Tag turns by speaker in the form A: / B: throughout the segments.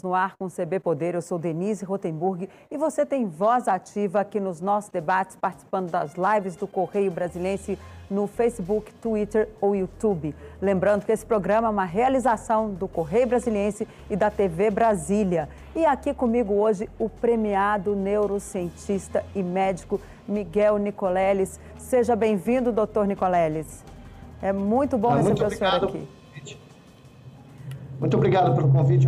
A: no ar com o CB Poder. Eu sou Denise Rotenburg e você tem voz ativa aqui nos nossos debates, participando das lives do Correio Brasilense no Facebook, Twitter ou YouTube. Lembrando que esse programa é uma realização do Correio Brasiliense e da TV Brasília. E aqui comigo hoje o premiado neurocientista e médico Miguel Nicoleles. Seja bem-vindo, doutor Nicoleles. É muito bom ah, receber o senhor aqui.
B: Muito obrigado pelo convite.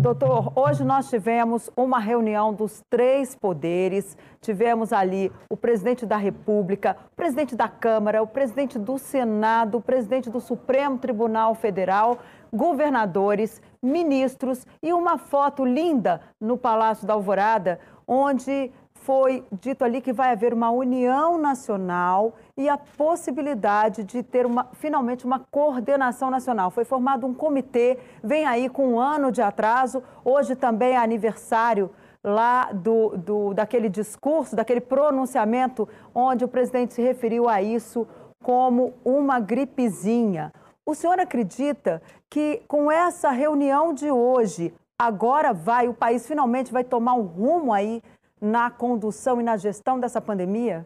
A: Doutor, hoje nós tivemos uma reunião dos três poderes. Tivemos ali o presidente da República, o presidente da Câmara, o presidente do Senado, o presidente do Supremo Tribunal Federal, governadores, ministros e uma foto linda no Palácio da Alvorada, onde foi dito ali que vai haver uma união nacional e a possibilidade de ter uma, finalmente uma coordenação nacional. Foi formado um comitê, vem aí com um ano de atraso. Hoje também é aniversário lá do, do, daquele discurso, daquele pronunciamento, onde o presidente se referiu a isso como uma gripezinha. O senhor acredita que com essa reunião de hoje, agora vai, o país finalmente vai tomar um rumo aí na condução e na gestão dessa pandemia?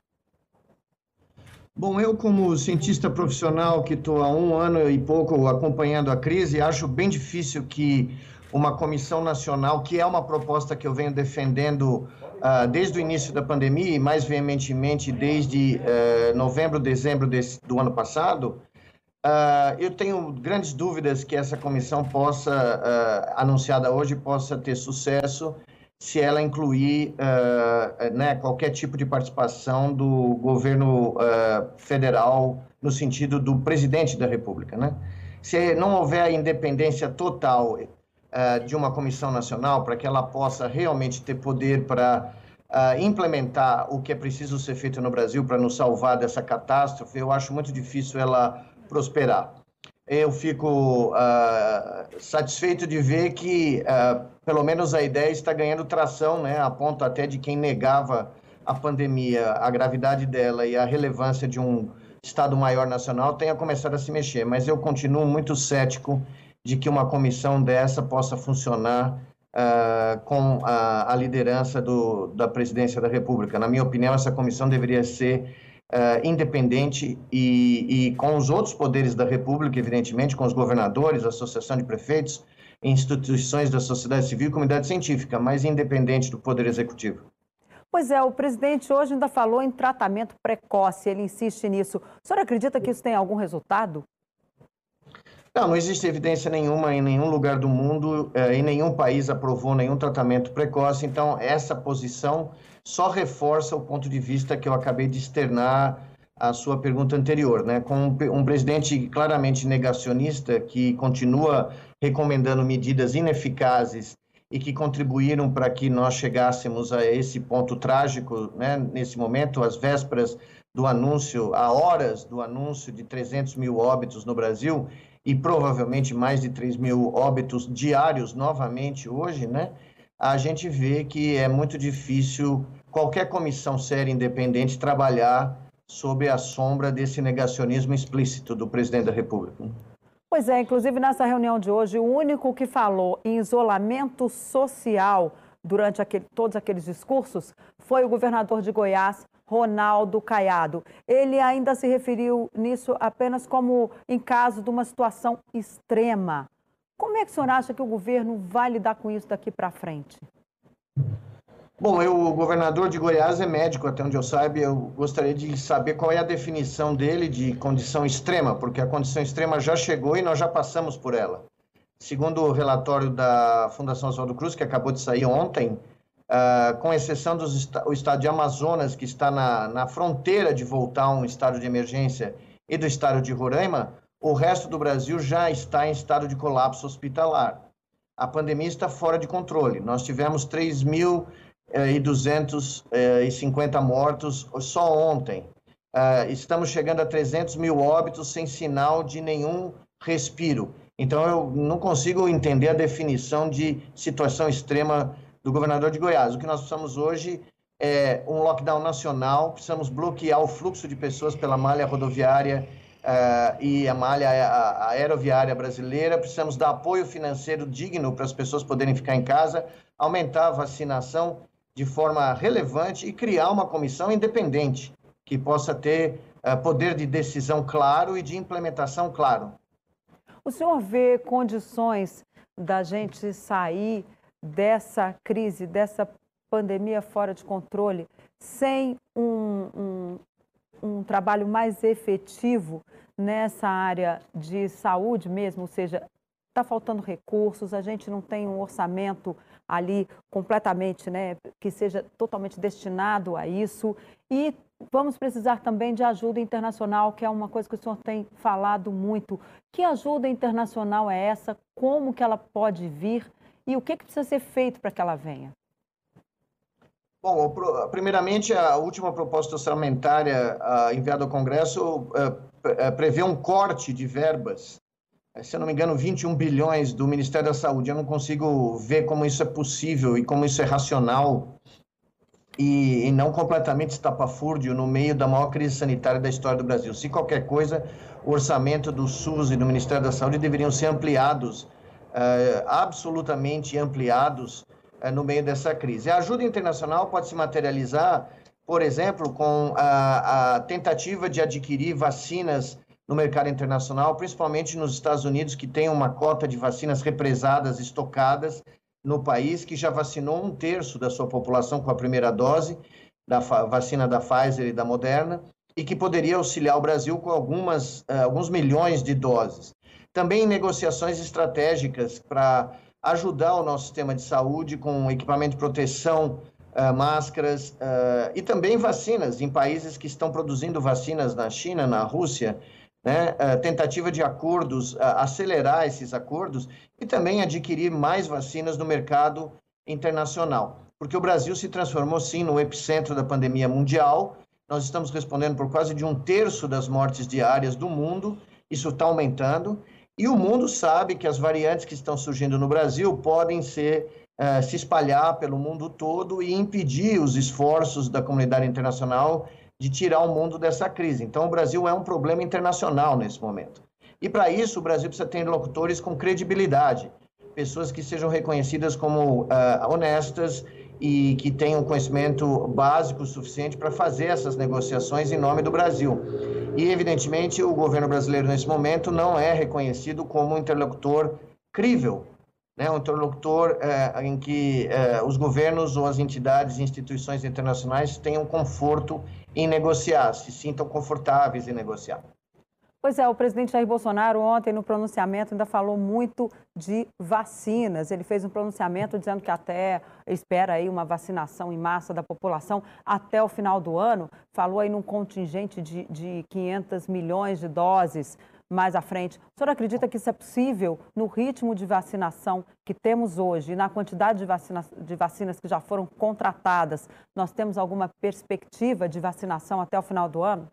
B: Bom, eu, como cientista profissional que estou há um ano e pouco acompanhando a crise, acho bem difícil que uma comissão nacional, que é uma proposta que eu venho defendendo uh, desde o início da pandemia e mais veementemente desde uh, novembro, dezembro desse, do ano passado, uh, eu tenho grandes dúvidas que essa comissão possa, anunciada hoje, possa ter sucesso se ela incluir uh, né, qualquer tipo de participação do governo uh, federal no sentido do presidente da República. Né? Se não houver a independência total uh, de uma comissão nacional para que ela possa realmente ter poder para implementar o que é preciso ser feito no Brasil para nos salvar dessa catástrofe, eu acho muito difícil ela prosperar eu fico uh, satisfeito de ver que, uh, pelo menos, a ideia está ganhando tração, né, a ponto até de quem negava a pandemia, a gravidade dela e a relevância de um Estado maior nacional tenha começado a se mexer. Mas eu continuo muito cético de que uma comissão dessa possa funcionar uh, com a, a liderança do, da presidência da República. Na minha opinião, essa comissão deveria ser uh, independente e, e, com os outros poderes da República, evidentemente, com os governadores, Associação de Prefeitos, instituições da sociedade civil e comunidade científica, mas independente do Poder Executivo.
A: Pois é, o presidente hoje ainda falou em tratamento precoce, ele insiste nisso. O senhor acredita que isso tem algum resultado?
B: Não, não existe evidência nenhuma em nenhum lugar do mundo, eh, em nenhum país aprovou nenhum tratamento precoce, então essa posição só reforça o ponto de vista que eu acabei de externar a sua pergunta anterior, né? Com um presidente claramente negacionista que continua recomendando medidas ineficazes e que contribuíram para que nós chegássemos a esse ponto trágico, né? Nesse momento, às vésperas do anúncio, a horas do anúncio de 300 mil óbitos no Brasil e provavelmente mais de 3 mil óbitos diários novamente hoje, né? A gente vê que é muito difícil qualquer comissão séria independente trabalhar sob a sombra desse negacionismo explícito do presidente da República.
A: Pois é, inclusive nessa reunião de hoje, o único que falou em isolamento social durante aquele, todos aqueles discursos foi o governador de Goiás, Ronaldo Caiado. Ele ainda se referiu nisso apenas como em caso de uma situação extrema. Como é que o senhor acha que o governo vai lidar com isso daqui para frente?
B: Bom, eu, o governador de Goiás é médico, até onde eu saiba, eu gostaria de saber qual é a definição dele de condição extrema, porque a condição extrema já chegou e nós já passamos por ela. Segundo o relatório da Fundação Oswaldo Cruz, que acabou de sair ontem, uh, com exceção do estado de Amazonas, que está na, na fronteira de voltar a um estado de emergência, e do estado de Roraima, o resto do Brasil já está em estado de colapso hospitalar. A pandemia está fora de controle. Nós tivemos 3.250 eh, eh, mortos só ontem. Uh, estamos chegando a 300 mil óbitos sem sinal de nenhum respiro. Então, eu não consigo entender a definição de situação extrema do governador de Goiás. O que nós precisamos hoje é um lockdown nacional, precisamos bloquear o fluxo de pessoas pela malha rodoviária uh, e a malha a, aeroviária brasileira. Precisamos dar apoio financeiro digno para as pessoas poderem ficar em casa, aumentar a vacinação de forma relevante e criar uma comissão independente que possa ter uh, poder de decisão claro e de implementação claro.
A: O senhor vê condições da gente sair dessa crise, dessa pandemia fora de controle, sem um, um, um trabalho mais efetivo nessa área de saúde mesmo, ou seja, está faltando recursos, a gente não tem um orçamento ali completamente, né, que seja totalmente destinado a isso. E vamos precisar também de ajuda internacional, que é uma coisa que o senhor tem falado muito. Que ajuda internacional é essa? Como que ela pode vir? E o que, que precisa ser feito para que ela venha?
B: Bom, primeiramente, a última proposta orçamentária enviada ao Congresso uh, prevê um corte de verbas, se eu não me engano, 21 bilhões do Ministério da Saúde. Eu não consigo ver como isso é possível e como isso é racional e, e não completamente estapafúrdio no meio da maior crise sanitária da história do Brasil. Se qualquer coisa, o orçamento do SUS e do Ministério da Saúde deveriam ser ampliados, absolutamente ampliados, é, no meio dessa crise. A ajuda internacional pode se materializar, por exemplo, com a, a tentativa de adquirir vacinas no mercado internacional, principalmente nos Estados Unidos, que tem uma cota de vacinas represadas, estocadas no país, que já vacinou um terço da sua população com a primeira dose da vacina da Pfizer e da Moderna, e que poderia auxiliar o Brasil com algumas, uh, alguns milhões de doses. Também negociações estratégicas para ajudar o nosso sistema de saúde com equipamento de proteção, uh, máscaras uh, e também vacinas em países que estão produzindo vacinas na China, na Rússia, né? Uh, tentativa de acordos, acelerar esses acordos e também adquirir mais vacinas no mercado internacional. Porque o Brasil se transformou, sim, no epicentro da pandemia mundial. Nós estamos respondendo por quase de um terço das mortes diárias do mundo. Isso está aumentando. E o mundo sabe que as variantes que estão surgindo no Brasil podem ser, uh, se espalhar pelo mundo todo e impedir os esforços da comunidade internacional de tirar o mundo dessa crise. Então, o Brasil é um problema internacional nesse momento. E para isso, o Brasil precisa ter interlocutores com credibilidade, pessoas que sejam reconhecidas como uh, honestas e que tenham conhecimento básico suficiente para fazer essas negociações em nome do Brasil. E, evidentemente, o governo brasileiro, nesse momento, não é reconhecido como um interlocutor crível, né? um interlocutor é, em que é, os governos ou as entidades e instituições internacionais tenham conforto em negociar, se sintam confortáveis em negociar.
A: Pois é, o presidente Jair Bolsonaro ontem no pronunciamento ainda falou muito de vacinas. Ele fez um pronunciamento dizendo que até espera aí uma vacinação em massa da população até o final do ano. Falou aí num contingente de, de 500 milhões de doses mais à frente. O senhor acredita que isso é possível no ritmo de vacinação que temos hoje e na quantidade de, vacina, de vacinas que já foram contratadas? Nós temos alguma perspectiva de vacinação até o final do ano?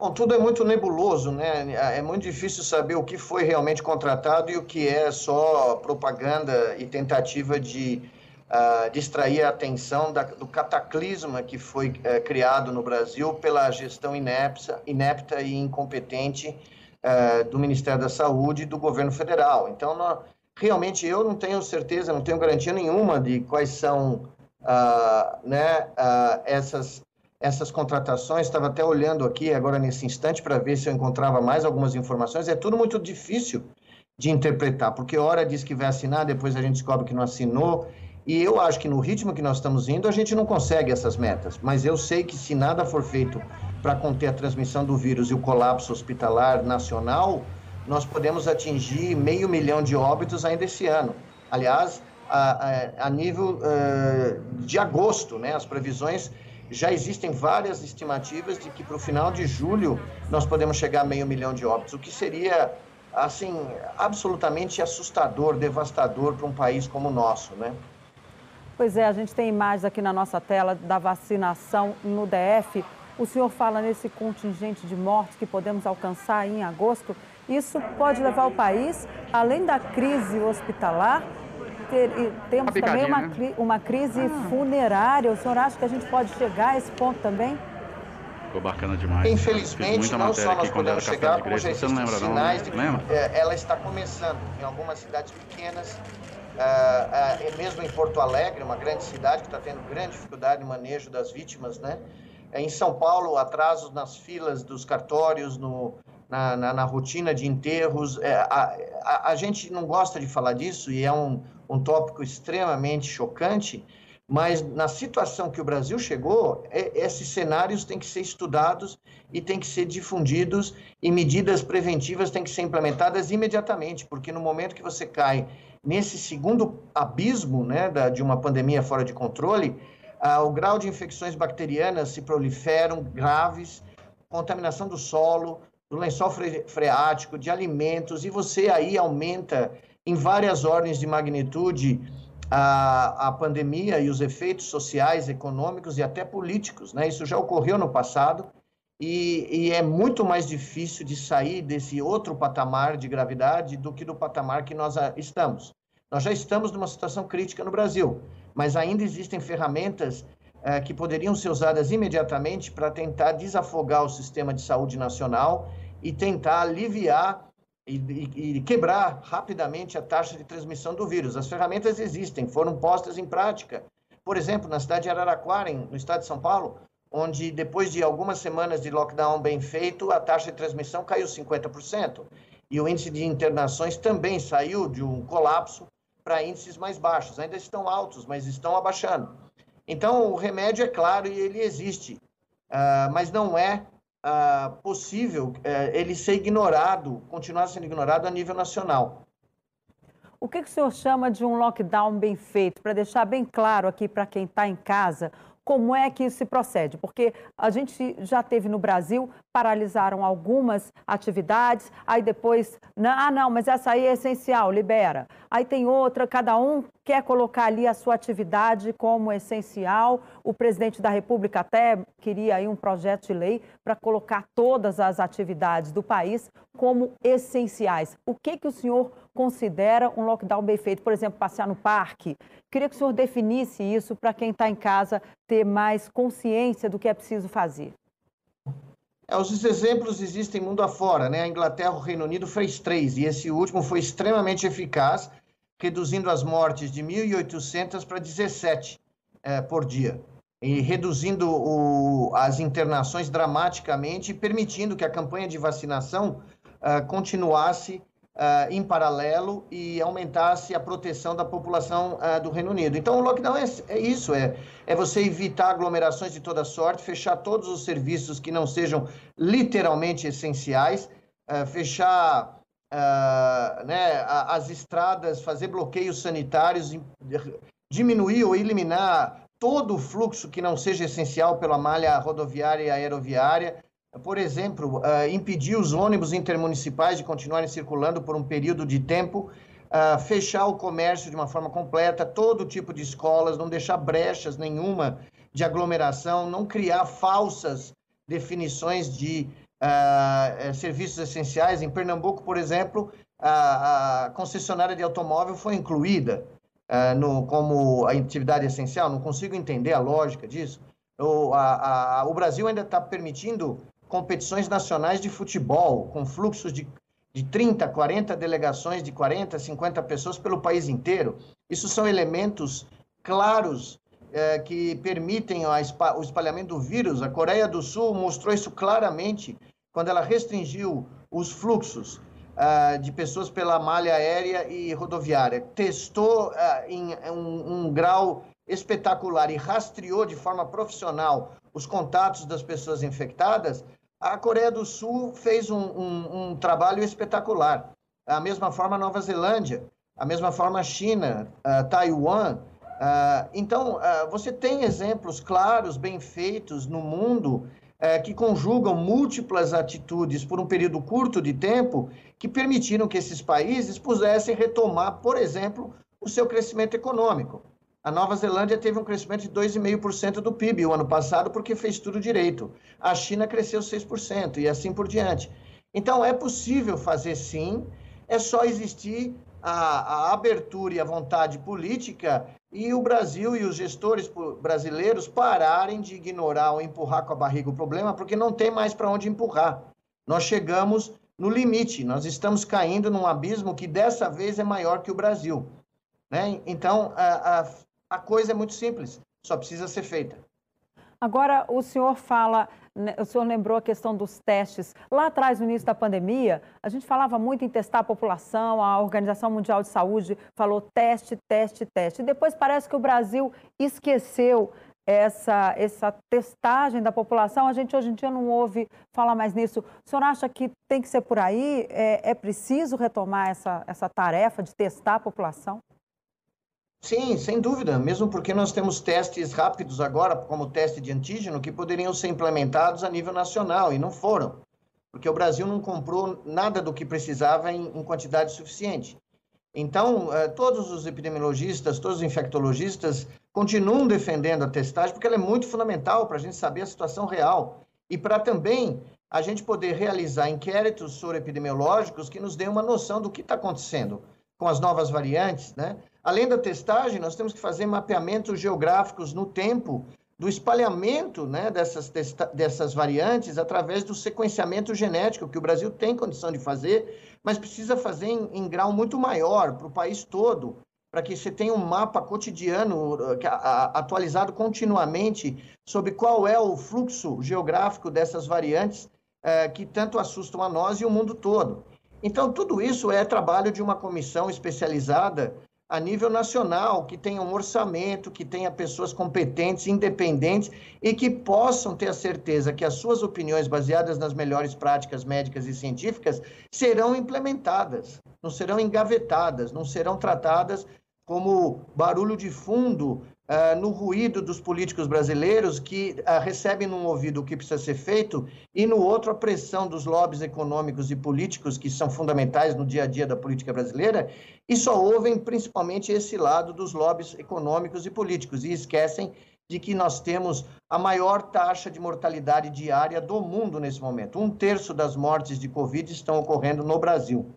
B: Bom, tudo é muito nebuloso, né? É muito difícil saber o que foi realmente contratado e o que é só propaganda e tentativa de uh, distrair a atenção da, do cataclisma que foi uh, criado no Brasil pela gestão inepta, inepta e incompetente uh, do Ministério da Saúde e do governo federal. Então, nós, realmente, eu não tenho certeza, não tenho garantia nenhuma de quais são ah, né, essas essas contratações, estava até olhando aqui agora nesse instante para ver se eu encontrava mais algumas informações, é tudo muito difícil de interpretar, porque hora diz que vai assinar, depois a gente descobre que não assinou, e eu acho que no ritmo que nós estamos indo, a gente não consegue essas metas, mas eu sei que se nada for feito para conter a transmissão do vírus e o colapso hospitalar nacional, nós podemos atingir meio milhão de óbitos ainda esse ano. Aliás, a, a, a nível uh, de agosto, né, as previsões já existem várias estimativas de que para o final de julho nós podemos chegar a meio milhão de óbitos, o que seria assim absolutamente assustador, devastador para um país como o nosso, né?
A: Pois é, a gente tem imagens aqui na nossa tela da vacinação no DF. O senhor fala nesse contingente de mortes que podemos alcançar em agosto. Isso pode levar o país, além da crise hospitalar, ter, temos também uma, né? uma crise ah. funerária. O senhor acha que a gente pode chegar a esse ponto também?
C: Ficou bacana demais.
B: Infelizmente, não só nós podemos chegar, como já existem sinais de que é, ela está começando em algumas cidades pequenas, uh, uh, mesmo em Porto Alegre, uma grande cidade que está tendo grande dificuldade no manejo das vítimas, né? Em São Paulo, atrasos nas filas dos cartórios, no, na, na, na rotina de enterros. É, a, a, a, gente não gosta de falar disso e é um, um tópico extremamente chocante, mas na situação que o Brasil chegou, é, esses cenários têm que ser estudados e têm que ser difundidos e medidas preventivas têm que ser implementadas imediatamente, porque no momento que você cai nesse segundo abismo né, da, de uma pandemia fora de controle, ah, o grau de infecções bacterianas se proliferam graves, contaminação do solo, do lençol freático, de alimentos, e você aí aumenta em várias ordens de magnitude a, a pandemia e os efeitos sociais, econômicos e até políticos. Né? Isso já ocorreu no passado e, e é muito mais difícil de sair desse outro patamar de gravidade do que do patamar que nós estamos. Nós já estamos numa situação crítica no Brasil, mas ainda existem ferramentas eh, que poderiam ser usadas imediatamente para tentar desafogar o sistema de saúde nacional e tentar aliviar e, e, e, quebrar rapidamente a taxa de transmissão do vírus. As ferramentas existem, foram postas em prática. Por exemplo, na cidade de Araraquara, no estado de São Paulo, onde depois de algumas semanas de lockdown bem feito, a taxa de transmissão caiu 50%. E o índice de internações também saiu de um colapso para índices mais baixos. Ainda estão altos, mas estão abaixando. Então, o remédio é claro e ele existe, uh, mas não é uh, possível uh, ele ser ignorado, continuar sendo ignorado a nível nacional.
A: O que, que o senhor chama de um lockdown bem feito? Para deixar bem claro aqui para quem está em casa, como é que isso se procede? Porque a gente já teve no Brasil, paralisaram algumas atividades, aí depois, ah, não, mas essa aí é essencial, libera. Aí tem outra, cada um quer colocar ali a sua atividade como essencial. O presidente da República até queria aí um projeto de lei para colocar todas as atividades do país como essenciais. O que, que o senhor considera um lockdown bem feito? Por exemplo, passear no parque? Queria que o senhor definisse isso para quem está em casa ter mais consciência do que é preciso fazer.
B: É, os exemplos existem mundo afora, né? A Inglaterra, o Reino Unido fez três, e esse último foi extremamente eficaz, reduzindo as mortes de 1.800 para 17 é, por dia, e reduzindo o, as internações dramaticamente permitindo que a campanha de vacinação uh, continuasse uh, em paralelo e aumentasse a proteção da população uh, do Reino Unido. Então, o lockdown é, é, isso, é, é você evitar aglomerações de toda sorte, fechar todos os serviços que não sejam literalmente essenciais, uh, fechar né, as estradas, fazer bloqueios sanitários, diminuir ou eliminar todo o fluxo que não seja essencial pela malha rodoviária e aeroviária, por exemplo, uh, impedir os ônibus intermunicipais de continuarem circulando por um período de tempo, uh, fechar o comércio de uma forma completa, todo tipo de escolas, não deixar brechas nenhuma de aglomeração, não criar falsas definições de uh, serviços essenciais. Em Pernambuco, por exemplo, a, a concessionária de automóvel foi incluída no, como atividade essencial. Não consigo entender a lógica disso. O, a, a, o Brasil ainda está permitindo competições nacionais de futebol, com fluxos de, de 30, 40 delegações de 40, 50 pessoas pelo país inteiro. Isso são elementos claros é, que permitem a, o espalhamento do vírus. A Coreia do Sul mostrou isso claramente quando ela restringiu os fluxos uh, de pessoas pela malha aérea e rodoviária. Testou uh, em um, um grau espetacular e rastreou de forma profissional os contatos das pessoas infectadas, a Coreia do Sul fez um, um, um trabalho espetacular. A mesma forma a Nova Zelândia, a mesma forma a China, uh, Taiwan. Uh, então, uh, você tem exemplos claros, bem feitos no mundo, que conjugam múltiplas atitudes por um período curto de tempo que permitiram que esses países pudessem retomar, por exemplo, o seu crescimento econômico. A Nova Zelândia teve um crescimento de 2,5% do PIB o ano passado porque fez tudo direito. A China cresceu 6% e assim por diante. Então, é possível fazer sim, é só existir a, a abertura e a vontade política e o Brasil e os gestores brasileiros pararem de ignorar ou empurrar com a barriga o problema, porque não tem mais para onde empurrar. Nós chegamos no limite, nós estamos caindo num abismo que dessa vez é maior que o Brasil. Né? Então, a, a, a coisa é muito simples, só precisa ser feita.
A: Agora, o senhor fala, né, o senhor lembrou a questão dos testes. Lá atrás, no início da pandemia, a gente falava muito em testar a população, a Organização Mundial de Saúde falou teste, teste, teste. E depois parece que o Brasil esqueceu essa, essa testagem da população. A gente hoje em dia não ouve falar mais nisso. O senhor acha que tem que ser por aí? É, é preciso retomar essa, essa tarefa de testar a população?
B: Sim, sem dúvida, mesmo porque nós temos testes rápidos agora, como o teste de antígeno, que poderiam ser implementados a nível nacional e não foram, porque o Brasil não comprou nada do que precisava em, quantidade suficiente. Então, eh, todos os epidemiologistas, todos os infectologistas continuam defendendo a testagem, porque ela é muito fundamental para a gente saber a situação real e para também a gente poder realizar inquéritos sobre epidemiológicos que nos dêem uma noção do que está acontecendo com as novas variantes, né? Além da testagem, nós temos que fazer mapeamentos geográficos no tempo do espalhamento né, dessas, dessas variantes através do sequenciamento genético, que o Brasil tem condição de fazer, mas precisa fazer em, em grau muito maior para o país todo, para que você tenha um mapa cotidiano atualizado continuamente sobre qual é o fluxo geográfico dessas variantes eh, que tanto assustam a nós e o mundo todo. Então, tudo isso é trabalho de uma comissão especializada a nível nacional, que tenha um orçamento, que tenha pessoas competentes, independentes e que possam ter a certeza que as suas opiniões, baseadas nas melhores práticas médicas e científicas, serão implementadas, não serão engavetadas, não serão tratadas como barulho de fundo uh, no ruído dos políticos brasileiros que uh, recebem num ouvido o que precisa ser feito e no outro a pressão dos lobbies econômicos e políticos que são fundamentais no dia a dia da política brasileira e só ouvem principalmente esse lado dos lobbies econômicos e políticos e esquecem de que nós temos a maior taxa de mortalidade diária do mundo nesse momento. Um terço das mortes de Covid estão ocorrendo no Brasil.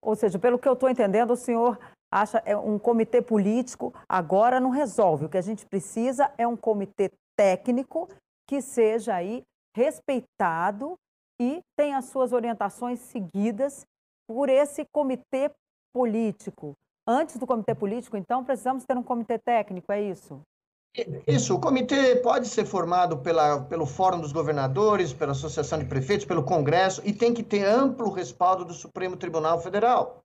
A: Ou seja, pelo que eu estou entendendo, o senhor acha é um comitê político agora não resolve. O que a gente precisa é um comitê técnico que seja aí respeitado e tenha as suas orientações seguidas por esse comitê político. Antes do comitê político, então, precisamos ter um comitê técnico, é isso?
B: Isso, o comitê pode ser formado pela, pelo Fórum dos Governadores, pela Associação de Prefeitos, pelo Congresso, e tem que ter amplo respaldo do Supremo Tribunal Federal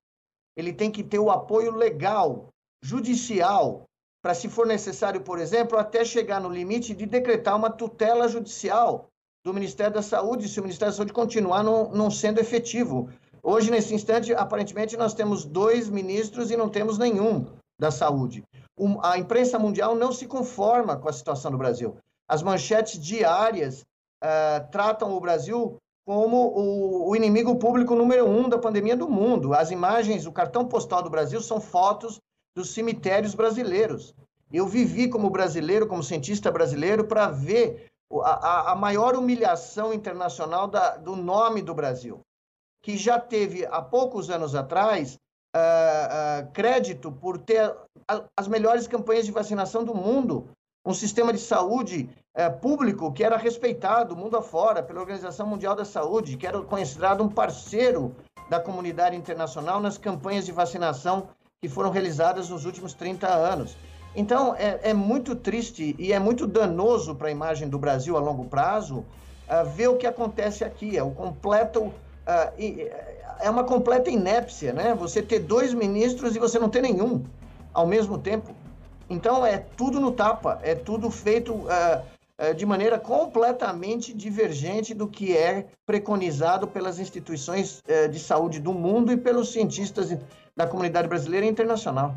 B: ele tem que ter o apoio legal, judicial, para, se for necessário, por exemplo, até chegar no limite de decretar uma tutela judicial do Ministério da Saúde, se o Ministério da Saúde continuar não, não sendo efetivo. Hoje, nesse instante, aparentemente, nós temos dois ministros e não temos nenhum da saúde. a imprensa mundial não se conforma com a situação do Brasil. As manchetes diárias uh, tratam o Brasil como o, o, inimigo público número um da pandemia do mundo. As imagens, o cartão postal do Brasil são fotos dos cemitérios brasileiros. Eu vivi como brasileiro, como cientista brasileiro, para ver a, a, maior humilhação internacional da, do nome do Brasil, que já teve, há poucos anos atrás, uh, uh, crédito por ter as melhores campanhas de vacinação do mundo um sistema de saúde é, público que era respeitado mundo afora pela Organização Mundial da Saúde, que era considerado um parceiro da comunidade internacional nas campanhas de vacinação que foram realizadas nos últimos 30 anos. Então, é, é muito triste e é muito danoso para a imagem do Brasil a longo prazo uh, ver o que acontece aqui. É, o completo, uh, é uma completa inépcia, né? Você ter dois ministros e você não ter nenhum ao mesmo tempo. Então é tudo no tapa, é tudo feito uh, de maneira completamente divergente do que é preconizado pelas instituições uh, de saúde do mundo e pelos cientistas da comunidade brasileira e internacional.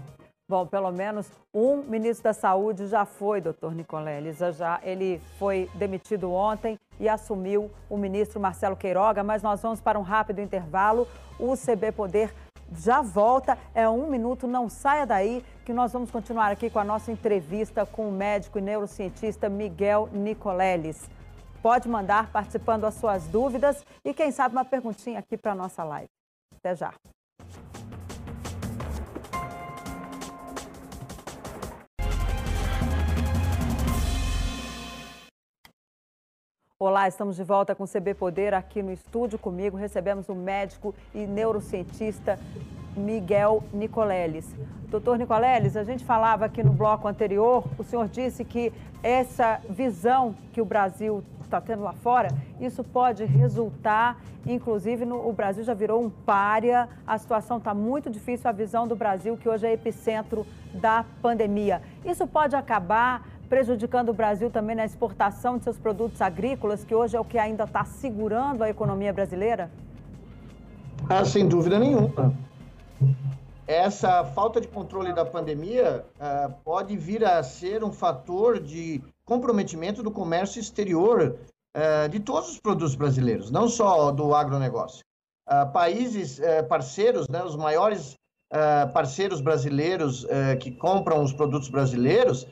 A: Bom, pelo menos um ministro da Saúde já foi, doutor Nicoleles. Já, ele foi demitido ontem e assumiu o ministro Marcelo Queiroga, mas nós vamos para um rápido intervalo. O CB Poder já volta. É um minuto, não saia daí, que nós vamos continuar aqui com a nossa entrevista com o médico e neurocientista Miguel Nicoleles. Pode mandar participando as suas dúvidas e, quem sabe, uma perguntinha aqui para a nossa live. Até já. Olá, estamos de volta com o CB Poder aqui no estúdio comigo. Recebemos o médico e neurocientista Miguel Nicoleles. Doutor Nicoleles, a gente falava aqui no bloco anterior, o senhor disse que essa visão que o Brasil está tendo lá fora, isso pode resultar, inclusive no, o Brasil já virou um párea, a situação está muito difícil, a visão do Brasil que hoje é epicentro da pandemia. Isso pode acabar prejudicando o Brasil também na exportação de seus produtos agrícolas, que hoje é o que ainda está segurando a economia brasileira?
B: Ah, sem dúvida nenhuma. Essa falta de controle da pandemia uh, pode vir a ser um fator de comprometimento do comércio exterior uh, de todos os produtos brasileiros, não só do agronegócio. Uh, países parceiros, né, os maiores parceiros brasileiros que compram os produtos brasileiros,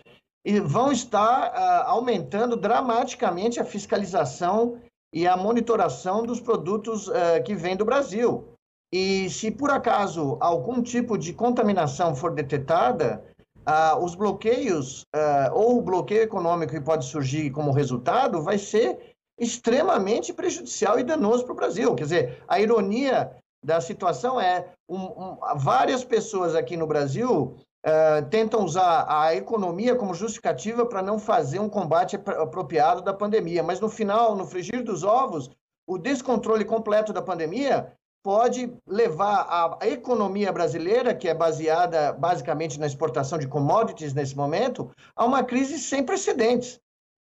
B: e vão estar uh, aumentando dramaticamente a fiscalização e a monitoração dos produtos uh, que vêm do Brasil. E se por acaso algum tipo de contaminação for detectada, uh, os bloqueios ou o bloqueio econômico que pode surgir como resultado vai ser extremamente prejudicial e danoso para o Brasil. Quer dizer, a ironia da situação é um, um, várias pessoas aqui no Brasil uh, tentam usar a economia como justificativa para não fazer um combate apropriado da pandemia. Mas no final, no frigir dos ovos, o descontrole completo da pandemia pode levar a economia brasileira, que é baseada basicamente na exportação de commodities nesse momento, a uma crise sem precedentes,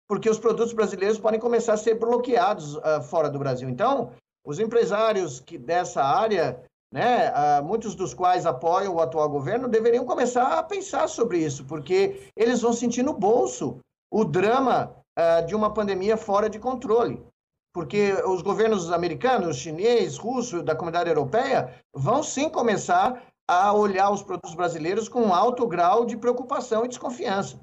B: porque os produtos brasileiros podem começar a ser bloqueados uh, fora do Brasil. Então, os empresários que dessa área né, uh, muitos dos quais apoiam o atual governo, deveriam começar a pensar sobre isso, porque eles vão sentir no bolso o drama uh, de uma pandemia fora de controle. Porque os governos americanos, chinês, russo, da comunidade europeia, vão sim começar a olhar os produtos brasileiros com alto grau de preocupação e desconfiança.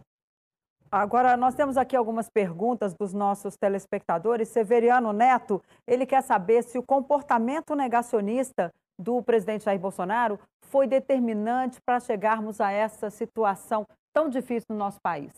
A: Agora, nós temos aqui algumas perguntas dos nossos telespectadores. Severiano Neto, ele quer saber se o comportamento negacionista do presidente Jair Bolsonaro foi determinante para chegarmos a essa situação tão difícil no nosso país?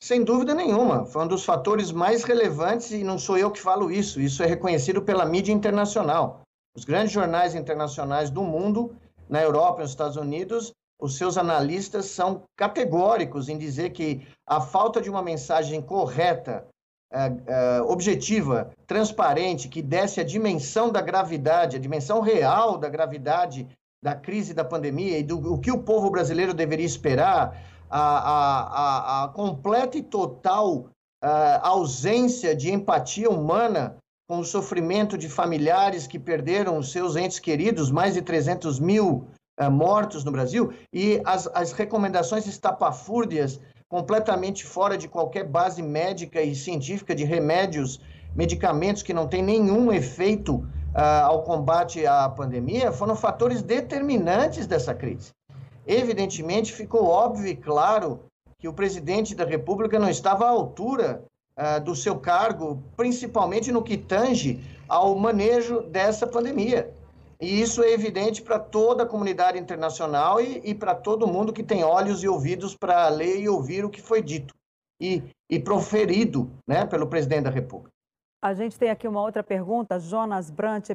B: Sem dúvida nenhuma. Foi um dos fatores mais relevantes e não sou eu que falo isso. Isso é reconhecido pela mídia internacional. Os grandes jornais internacionais do mundo, na Europa e nos Estados Unidos, os seus analistas são categóricos em dizer que a falta de uma mensagem correta uh, uh, objetiva, transparente, que desse a dimensão da gravidade, a dimensão real da gravidade da crise da pandemia e do o que o povo brasileiro deveria esperar, a, a, a, completa e total uh, ausência de empatia humana com o sofrimento de familiares que perderam seus entes queridos, mais de 300 mil mortos no Brasil, e as, as recomendações estapafúrdias completamente fora de qualquer base médica e científica de remédios, medicamentos que não têm nenhum efeito uh, ao combate à pandemia, foram fatores determinantes dessa crise. Evidentemente, ficou óbvio e claro que o presidente da República não estava à altura uh, do seu cargo, principalmente no que tange ao manejo dessa pandemia. E isso é evidente para toda a comunidade internacional e, e para todo mundo que tem olhos e ouvidos para ler e ouvir o que foi dito e, e proferido né, pelo presidente da República.
A: A gente tem aqui uma outra pergunta. Jonas Brant,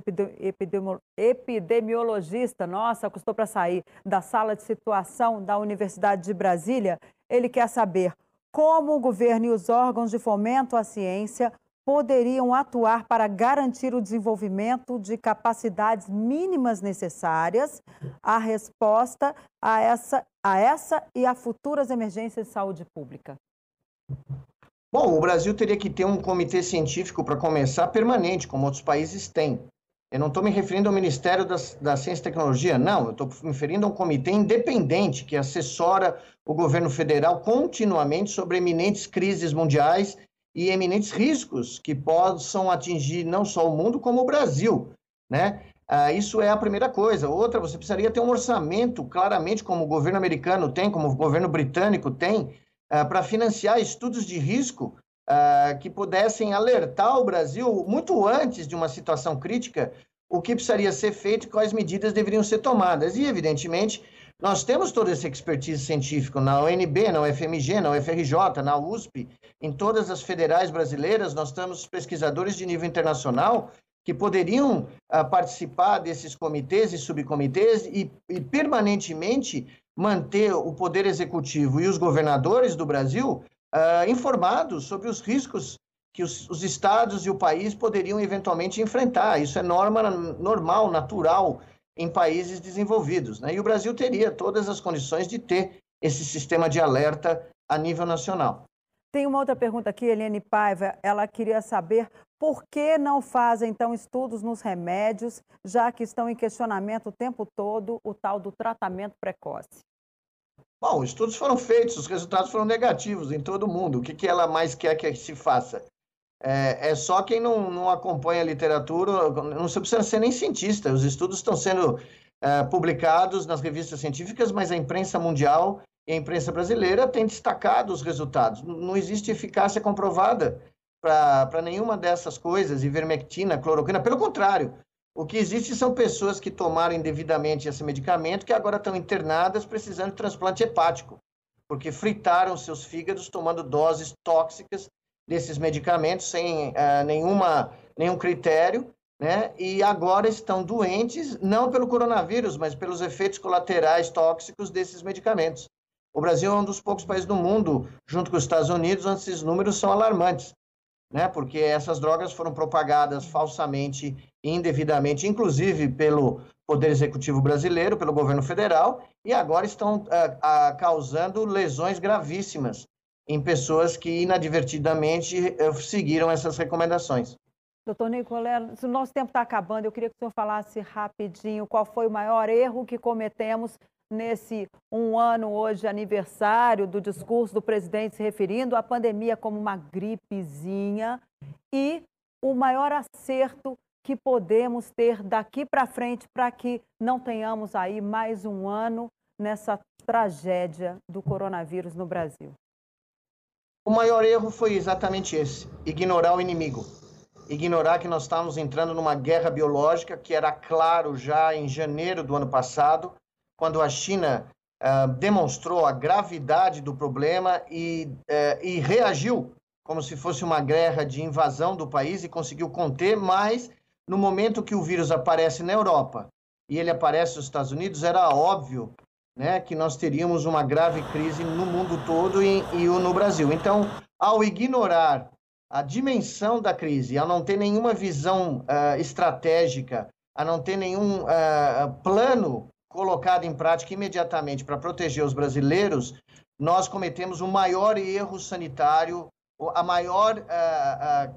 A: epidemiologista, nossa, custou para sair da sala de situação da Universidade de Brasília. Ele quer saber como o governo e os órgãos de fomento à ciência poderiam atuar para garantir o desenvolvimento de capacidades mínimas necessárias à resposta a essa, a essa e a futuras emergências de saúde pública?
B: Bom, o Brasil teria que ter um comitê científico para começar permanente, como outros países têm. Eu não estou me referindo ao Ministério da, da Ciência e Tecnologia, não. Eu estou me referindo a um comitê independente que assessora o governo federal continuamente sobre eminentes crises mundiais e eminentes riscos que possam atingir não só o mundo, como o Brasil, né? Ah, isso é a primeira coisa. Outra, você precisaria ter um orçamento, claramente, como o governo americano tem, como o governo britânico tem, ah, para financiar estudos de risco ah, que pudessem alertar o Brasil, muito antes de uma situação crítica, o que precisaria ser feito e quais medidas deveriam ser tomadas. E, evidentemente, Nós temos toda essa expertise científica na UNB, na UFMG, na UFRJ, na USP, em todas as federais brasileiras, nós temos pesquisadores de nível internacional que poderiam uh, participar desses comitês e subcomitês e, e, permanentemente manter o poder executivo e os governadores do Brasil uh, informados sobre os riscos que os, os, estados e o país poderiam eventualmente enfrentar. Isso é norma normal, natural em países desenvolvidos. Né? E o Brasil teria todas as condições de ter esse sistema de alerta a nível nacional.
A: Tem uma outra pergunta aqui, Eliane Paiva. Ela queria saber por que não fazem, então, estudos nos remédios, já que estão em questionamento o tempo todo o tal do tratamento precoce?
B: Bom, estudos foram feitos, os resultados foram negativos em todo mundo. O que, que ela mais quer que se faça? É, é só quem não, não, acompanha a literatura, não precisa ser nem cientista. Os estudos estão sendo é, publicados nas revistas científicas, mas a imprensa mundial e a imprensa brasileira tem destacado os resultados. Não existe eficácia comprovada para nenhuma dessas coisas, ivermectina, cloroquina. Pelo contrário, o que existe são pessoas que tomaram indevidamente esse medicamento que agora estão internadas precisando de transplante hepático, porque fritaram seus fígados tomando doses tóxicas desses medicamentos sem uh, nenhuma, nenhum critério, né? E agora estão doentes, não pelo coronavírus, mas pelos efeitos colaterais tóxicos desses medicamentos. O Brasil é um dos poucos países do mundo, junto com os Estados Unidos, onde esses números são alarmantes, né? Porque essas drogas foram propagadas falsamente indevidamente, inclusive pelo Poder Executivo brasileiro, pelo governo federal, e agora estão uh, causando lesões gravíssimas em pessoas que inadvertidamente eh, seguiram essas recomendações.
A: Doutor Nicolé, o nosso tempo está acabando, eu queria que o senhor falasse rapidinho qual foi o maior erro que cometemos nesse um ano hoje aniversário do discurso do presidente se referindo à pandemia como uma gripezinha e o maior acerto que podemos ter daqui para frente para que não tenhamos aí mais um ano nessa tragédia do coronavírus no Brasil.
B: O maior erro foi exatamente esse: ignorar o inimigo. Ignorar que nós estávamos entrando numa guerra biológica que era claro já em janeiro do ano passado, quando a China uh, demonstrou a gravidade do problema e, uh, e reagiu como se fosse uma guerra de invasão do país e conseguiu conter, mas no momento que o vírus aparece na Europa e ele aparece nos Estados Unidos, era óbvio né, que nós teríamos uma grave crise no mundo todo e, e no Brasil. Então, ao ignorar a dimensão da crise, ao não ter nenhuma visão uh, estratégica, a não ter nenhum uh, plano colocado em prática imediatamente para proteger os brasileiros, nós cometemos o maior erro sanitário, a maior, uh,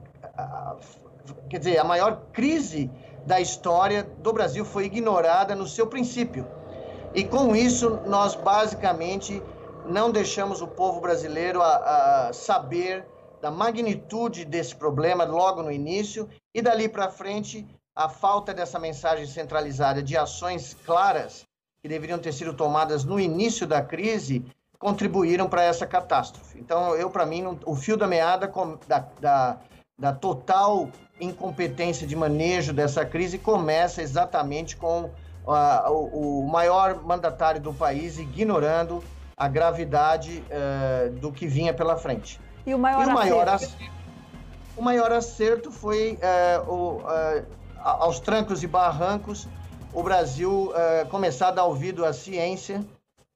B: quer dizer, a maior crise da história do Brasil foi ignorada no seu princípio. E com isso, nós basicamente não deixamos o povo brasileiro a, a saber da magnitude desse problema logo no início e dali para frente a falta dessa mensagem centralizada de ações claras que deveriam ter sido tomadas no início da crise contribuíram para essa catástrofe. Então, eu, para mim, o fio da meada da, da, da total incompetência de manejo dessa crise começa exatamente com uh, o, o, maior mandatário do país ignorando a gravidade uh, do que vinha pela frente.
A: E o maior, e o maior acerto?
B: O maior acerto foi uh, o, aos trancos e barrancos o Brasil começar a dar ouvido à ciência,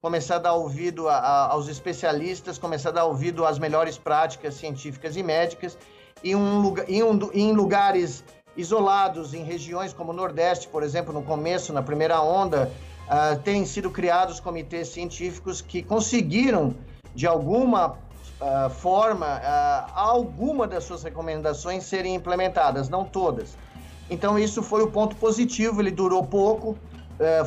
B: começar a dar ouvido a, a, aos especialistas, começar a dar ouvido às melhores práticas científicas e médicas, e um, em, um, em lugares isolados em regiões como o Nordeste, por exemplo, no começo, na primeira onda, uh, têm sido criados comitês científicos que conseguiram, de alguma uh, forma, uh, alguma das suas recomendações serem implementadas, não todas. Então, isso foi o ponto positivo, ele durou pouco,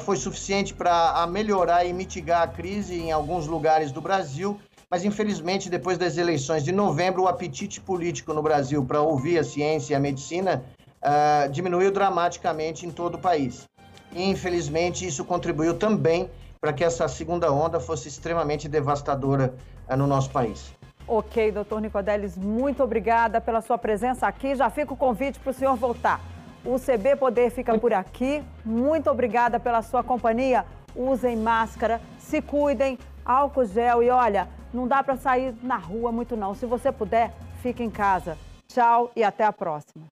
B: foi suficiente para melhorar e mitigar a crise em alguns lugares do Brasil, mas infelizmente, depois das eleições de novembro, o apetite político no Brasil para ouvir a ciência e a medicina uh, diminuiu dramaticamente em todo o país. E, infelizmente, isso contribuiu também para que essa segunda onda fosse extremamente devastadora uh, no nosso país.
A: Ok, doutor Nicodelis, muito obrigada pela sua presença aqui. Já fica o convite para o senhor voltar. O CB Poder fica por aqui. Muito obrigada pela sua companhia. usem máscara, se cuidem, álcool gel e olha, não dá para sair na rua muito não. Se você puder, fique em casa. Tchau e até a próxima.